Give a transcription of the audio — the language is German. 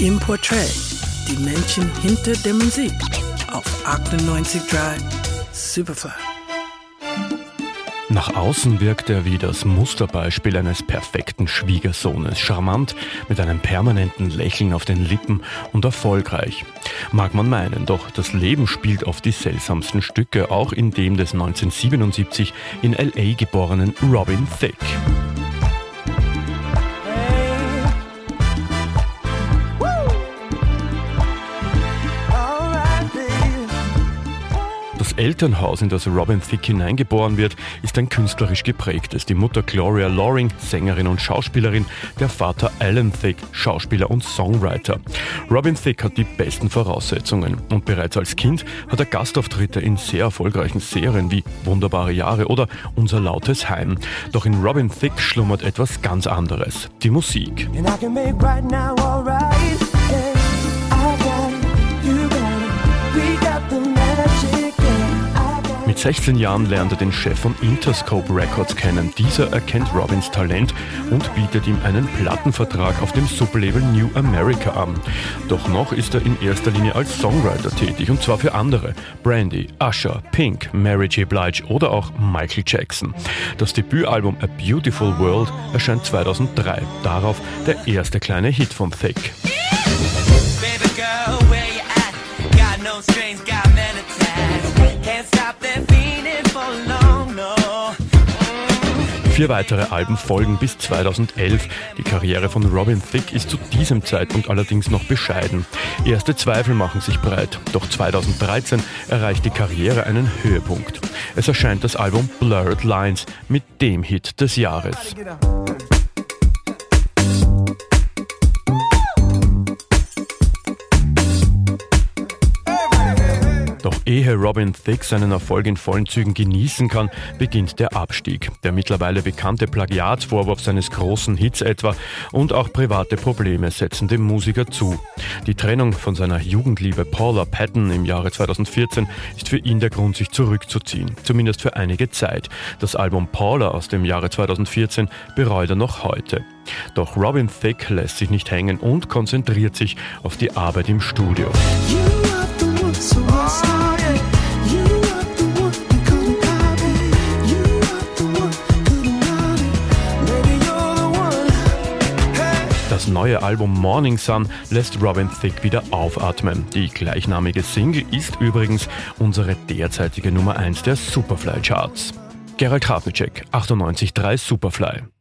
im Portrait, die Menschen hinter der Musik auf 98.3 Superfly. Nach außen wirkt er wie das Musterbeispiel eines perfekten Schwiegersohnes, charmant, mit einem permanenten Lächeln auf den Lippen und erfolgreich. Mag man meinen, doch das Leben spielt oft die seltsamsten Stücke, auch in dem des 1977 in LA geborenen Robin Thicke. Elternhaus, in das Robin Thicke hineingeboren wird, ist ein künstlerisch geprägtes. Die Mutter Gloria Loring, Sängerin und Schauspielerin, der Vater Alan Thicke, Schauspieler und Songwriter. Robin Thicke hat die besten Voraussetzungen und bereits als Kind hat er Gastauftritte in sehr erfolgreichen Serien wie Wunderbare Jahre oder Unser lautes Heim. Doch in Robin Thicke schlummert etwas ganz anderes, die Musik. Mit 16 Jahren lernt er den Chef von Interscope Records kennen. Dieser erkennt Robins Talent und bietet ihm einen Plattenvertrag auf dem Sublabel New America an. Doch noch ist er in erster Linie als Songwriter tätig und zwar für andere. Brandy, Usher, Pink, Mary J. Blige oder auch Michael Jackson. Das Debütalbum A Beautiful World erscheint 2003. Darauf der erste kleine Hit von Thick. Vier weitere Alben folgen bis 2011. Die Karriere von Robin Thicke ist zu diesem Zeitpunkt allerdings noch bescheiden. Erste Zweifel machen sich breit, doch 2013 erreicht die Karriere einen Höhepunkt. Es erscheint das Album Blurred Lines mit dem Hit des Jahres. Ehe Robin Thicke seinen Erfolg in vollen Zügen genießen kann, beginnt der Abstieg. Der mittlerweile bekannte Plagiatsvorwurf seines großen Hits etwa und auch private Probleme setzen dem Musiker zu. Die Trennung von seiner Jugendliebe Paula Patton im Jahre 2014 ist für ihn der Grund, sich zurückzuziehen, zumindest für einige Zeit. Das Album Paula aus dem Jahre 2014 bereut er noch heute. Doch Robin Thicke lässt sich nicht hängen und konzentriert sich auf die Arbeit im Studio. Neue Album Morning Sun lässt Robin Thicke wieder aufatmen. Die gleichnamige Single ist übrigens unsere derzeitige Nummer 1 der Superfly Charts. Gerald Krafnicek, 98.3 Superfly.